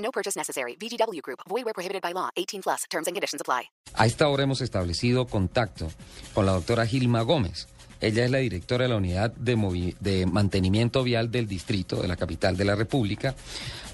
No purchase necessary. VGW Group. Void where prohibited by law. 18 plus. Terms and conditions apply. A esta hora hemos establecido contacto con la doctora Gilma Gómez. Ella es la directora de la Unidad de, de Mantenimiento Vial del Distrito de la capital de la República,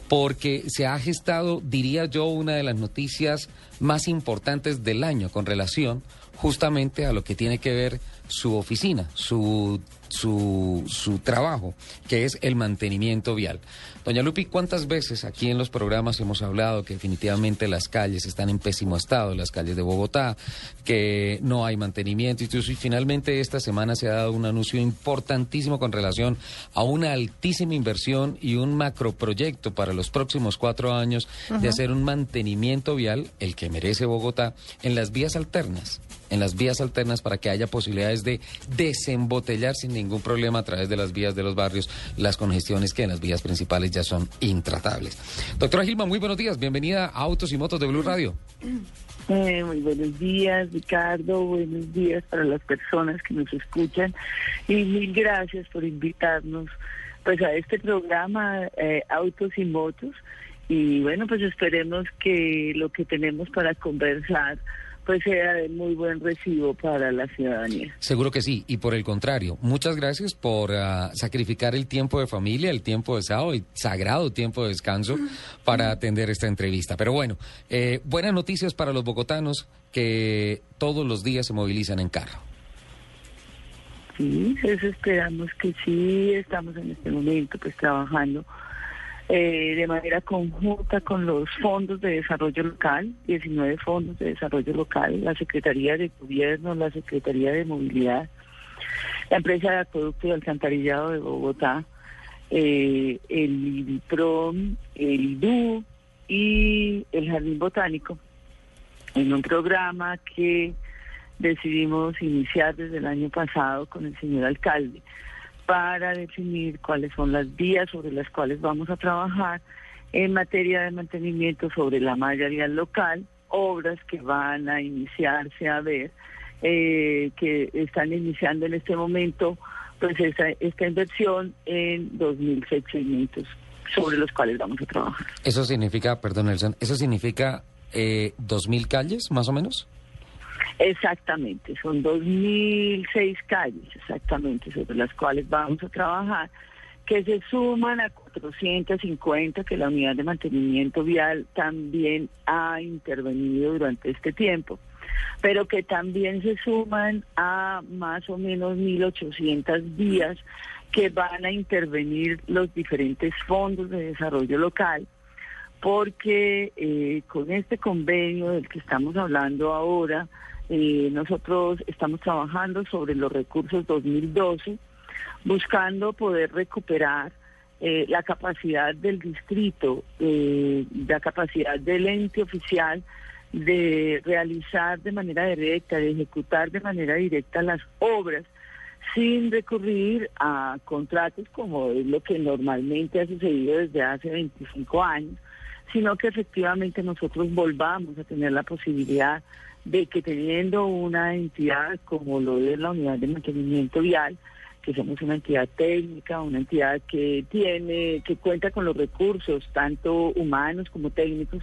porque se ha gestado, diría yo, una de las noticias más importantes del año con relación justamente a lo que tiene que ver su oficina, su, su, su trabajo, que es el mantenimiento vial. Doña Lupi, ¿cuántas veces aquí en los programas hemos hablado que definitivamente las calles están en pésimo estado, las calles de Bogotá, que no hay mantenimiento y finalmente esta semana se ha dado un anuncio importantísimo con relación a una altísima inversión y un macroproyecto para los próximos cuatro años de hacer un mantenimiento vial, el que merece Bogotá, en las vías alternas en las vías alternas para que haya posibilidades de desembotellar sin ningún problema a través de las vías de los barrios las congestiones que en las vías principales ya son intratables. Doctora Gilma, muy buenos días. Bienvenida a Autos y Motos de Blue Radio. Eh, muy buenos días, Ricardo. Buenos días para las personas que nos escuchan. Y mil gracias por invitarnos pues a este programa eh, Autos y Motos. Y bueno, pues esperemos que lo que tenemos para conversar pues sea de muy buen recibo para la ciudadanía. Seguro que sí, y por el contrario, muchas gracias por ah, sacrificar el tiempo de familia, el tiempo de sábado y sagrado tiempo de descanso para atender esta entrevista. Pero bueno, eh, buenas noticias para los bogotanos que todos los días se movilizan en carro. Sí, eso esperamos que sí. Estamos en este momento pues trabajando eh, de manera conjunta con los fondos de desarrollo local, 19 fondos de desarrollo local, la Secretaría de Gobierno, la Secretaría de Movilidad, la empresa de acueducto y alcantarillado de Bogotá, eh, el IBIPROM, el IDU y el Jardín Botánico, en un programa que decidimos iniciar desde el año pasado con el señor alcalde para definir cuáles son las vías sobre las cuales vamos a trabajar en materia de mantenimiento sobre la malla vial local, obras que van a iniciarse a ver, eh, que están iniciando en este momento pues esta, esta inversión en 2.600 sobre los cuales vamos a trabajar. Eso significa, perdón Nelson, eso significa eh, 2.000 calles más o menos. Exactamente, son 2.006 calles exactamente sobre las cuales vamos a trabajar, que se suman a 450 que la unidad de mantenimiento vial también ha intervenido durante este tiempo, pero que también se suman a más o menos 1.800 vías que van a intervenir los diferentes fondos de desarrollo local porque eh, con este convenio del que estamos hablando ahora, eh, nosotros estamos trabajando sobre los recursos 2012, buscando poder recuperar eh, la capacidad del distrito, eh, la capacidad del ente oficial de realizar de manera directa, de ejecutar de manera directa las obras sin recurrir a contratos como es lo que normalmente ha sucedido desde hace 25 años, sino que efectivamente nosotros volvamos a tener la posibilidad de que teniendo una entidad como lo es la unidad de mantenimiento vial, que somos una entidad técnica, una entidad que tiene, que cuenta con los recursos, tanto humanos como técnicos,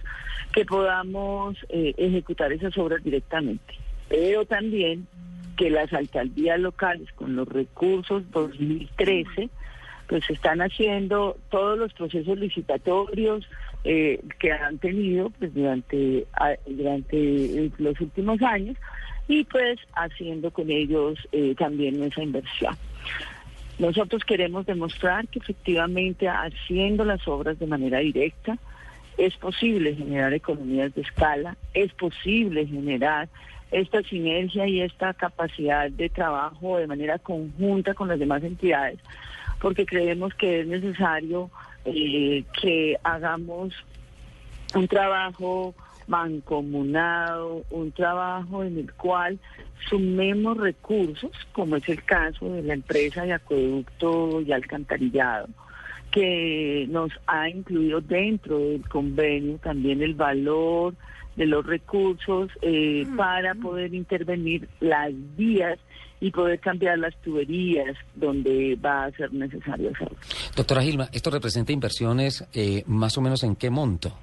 que podamos eh, ejecutar esas obras directamente. Pero también que las alcaldías locales con los recursos 2013 pues están haciendo todos los procesos licitatorios eh, que han tenido pues durante durante los últimos años y pues haciendo con ellos eh, también esa inversión. Nosotros queremos demostrar que efectivamente haciendo las obras de manera directa es posible generar economías de escala, es posible generar esta sinergia y esta capacidad de trabajo de manera conjunta con las demás entidades, porque creemos que es necesario eh, que hagamos un trabajo mancomunado, un trabajo en el cual sumemos recursos, como es el caso de la empresa de acueducto y alcantarillado, que nos ha incluido dentro del convenio también el valor de los recursos eh, para poder intervenir las vías y poder cambiar las tuberías donde va a ser necesario hacerlo. Doctora Gilma, ¿esto representa inversiones eh, más o menos en qué monto?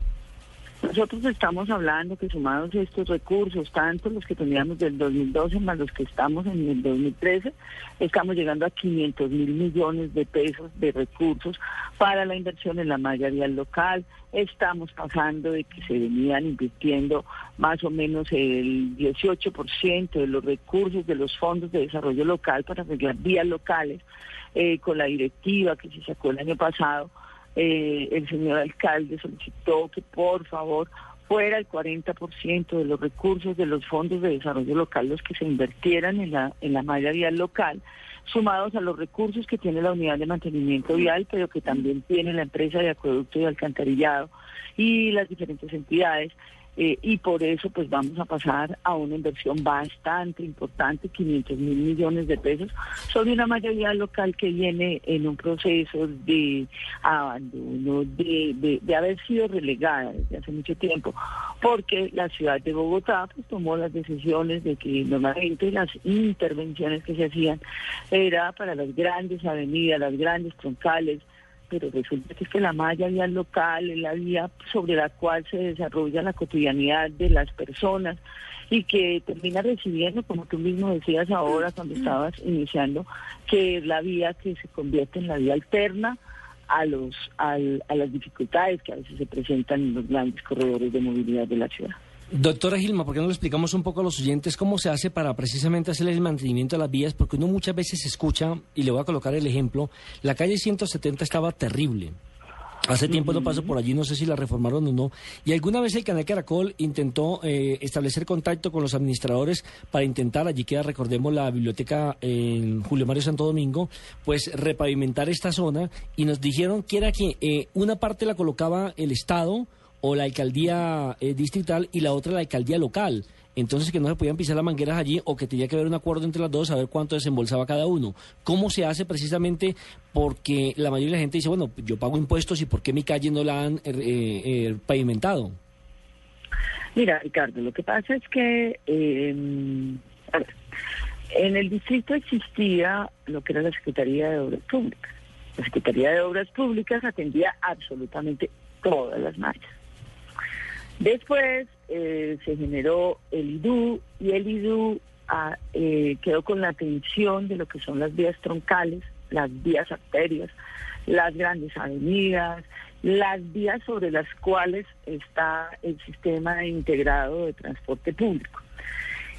Nosotros estamos hablando que sumados estos recursos, tanto los que teníamos del 2012 más los que estamos en el 2013, estamos llegando a 500 mil millones de pesos de recursos para la inversión en la malla vial local. Estamos pasando de que se venían invirtiendo más o menos el 18% de los recursos de los fondos de desarrollo local para arreglar vías locales eh, con la directiva que se sacó el año pasado eh, el señor alcalde solicitó que por favor fuera el 40% de los recursos de los fondos de desarrollo local los que se invirtieran en la, en la malla vial local, sumados a los recursos que tiene la unidad de mantenimiento vial, pero que también tiene la empresa de acueducto y alcantarillado y las diferentes entidades. Eh, y por eso pues vamos a pasar a una inversión bastante importante, 500 mil millones de pesos, sobre una mayoría local que viene en un proceso de abandono, de, de, haber sido relegada desde hace mucho tiempo, porque la ciudad de Bogotá pues, tomó las decisiones de que normalmente las intervenciones que se hacían era para las grandes avenidas, las grandes troncales, pero resulta que, es que la malla vial local es la vía sobre la cual se desarrolla la cotidianidad de las personas y que termina recibiendo, como tú mismo decías ahora cuando estabas iniciando, que es la vía que se convierte en la vía alterna a los a las dificultades que a veces se presentan en los grandes corredores de movilidad de la ciudad. Doctora Gilma, ¿por qué no le explicamos un poco a los oyentes cómo se hace para precisamente hacer el mantenimiento de las vías? Porque uno muchas veces escucha, y le voy a colocar el ejemplo, la calle 170 estaba terrible. Hace tiempo no paso por allí, no sé si la reformaron o no. Y alguna vez el canal Caracol intentó eh, establecer contacto con los administradores para intentar, allí queda, recordemos, la biblioteca en Julio Mario Santo Domingo, pues repavimentar esta zona. Y nos dijeron que era que eh, una parte la colocaba el Estado, o la alcaldía eh, distrital y la otra la alcaldía local. Entonces que no se podían pisar las mangueras allí o que tenía que haber un acuerdo entre las dos a ver cuánto desembolsaba cada uno. ¿Cómo se hace precisamente? Porque la mayoría de la gente dice, bueno, yo pago impuestos y ¿por qué mi calle no la han eh, eh, pavimentado? Mira, Ricardo, lo que pasa es que em, en el distrito existía lo que era la Secretaría de Obras Públicas. La Secretaría de Obras Públicas atendía absolutamente todas las marchas. Después eh, se generó el IDU y el IDU ah, eh, quedó con la atención de lo que son las vías troncales, las vías arterias, las grandes avenidas, las vías sobre las cuales está el sistema integrado de transporte público.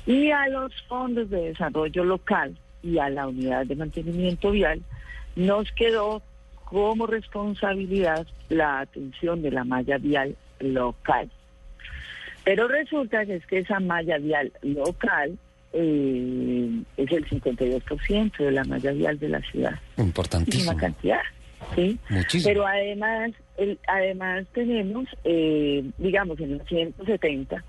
Y a los fondos de desarrollo local y a la unidad de mantenimiento vial nos quedó como responsabilidad la atención de la malla vial local. Pero resulta que es que esa malla vial local eh, es el 52% de la malla vial de la ciudad. Importantísima. una cantidad, ¿sí? Muchísimo. Pero además, además tenemos, eh, digamos, en los 170,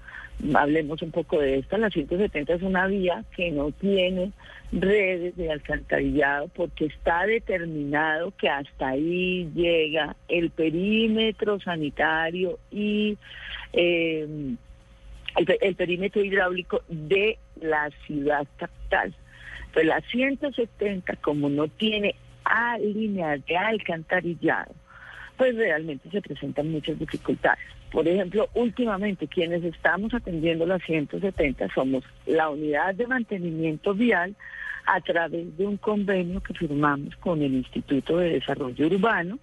hablemos un poco de esto, la 170 es una vía que no tiene redes de alcantarillado porque está determinado que hasta ahí llega el perímetro sanitario y eh, el, perímetro hidráulico de la ciudad capital. Pues la 170, como no tiene a línea de alcantarillado, pues realmente se presentan muchas dificultades. Por ejemplo, últimamente quienes estamos atendiendo la 170 somos la unidad de mantenimiento vial a través de un convenio que firmamos con el Instituto de Desarrollo Urbano,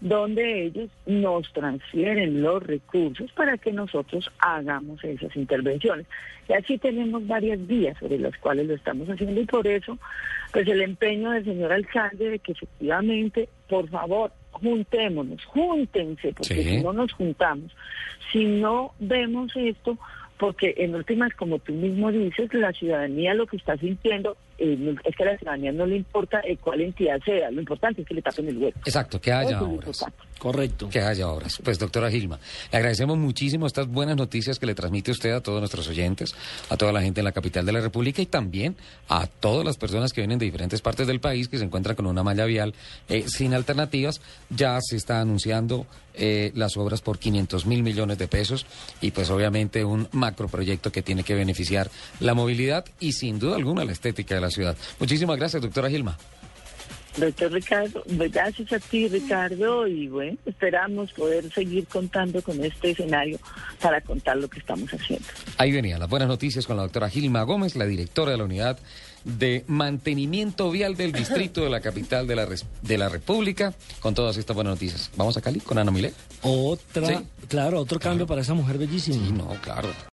donde ellos nos transfieren los recursos para que nosotros hagamos esas intervenciones. Y así tenemos varias vías sobre las cuales lo estamos haciendo y por eso, pues el empeño del señor alcalde de que efectivamente, por favor, juntémonos, júntense, porque si no nos juntamos, si no vemos esto, porque en últimas, como tú mismo dices, la ciudadanía lo que está sintiendo eh, es que a la ciudadanía no le importa eh, cuál entidad sea, lo importante es que le tapen el hueco. Exacto, que haya Eso obras. Correcto. Que haya obras. Pues doctora Gilma, le agradecemos muchísimo estas buenas noticias que le transmite usted a todos nuestros oyentes, a toda la gente en la capital de la República y también a todas las personas que vienen de diferentes partes del país que se encuentran con una malla vial eh, sin alternativas. Ya se está anunciando eh, las obras por 500 mil millones de pesos y pues obviamente un macroproyecto que tiene que beneficiar la movilidad y sin duda alguna la estética de la ciudad. Muchísimas gracias, doctora Gilma. Doctor Ricardo, pues, gracias a ti, Ricardo, y bueno, esperamos poder seguir contando con este escenario para contar lo que estamos haciendo. Ahí venían las buenas noticias con la doctora Gilma Gómez, la directora de la unidad de mantenimiento vial del distrito de la capital de la, res- de la República, con todas estas buenas noticias. ¿Vamos a Cali con Ana Milé? Otra, Sí. claro, otro cambio para esa mujer bellísima. Sí, no, claro.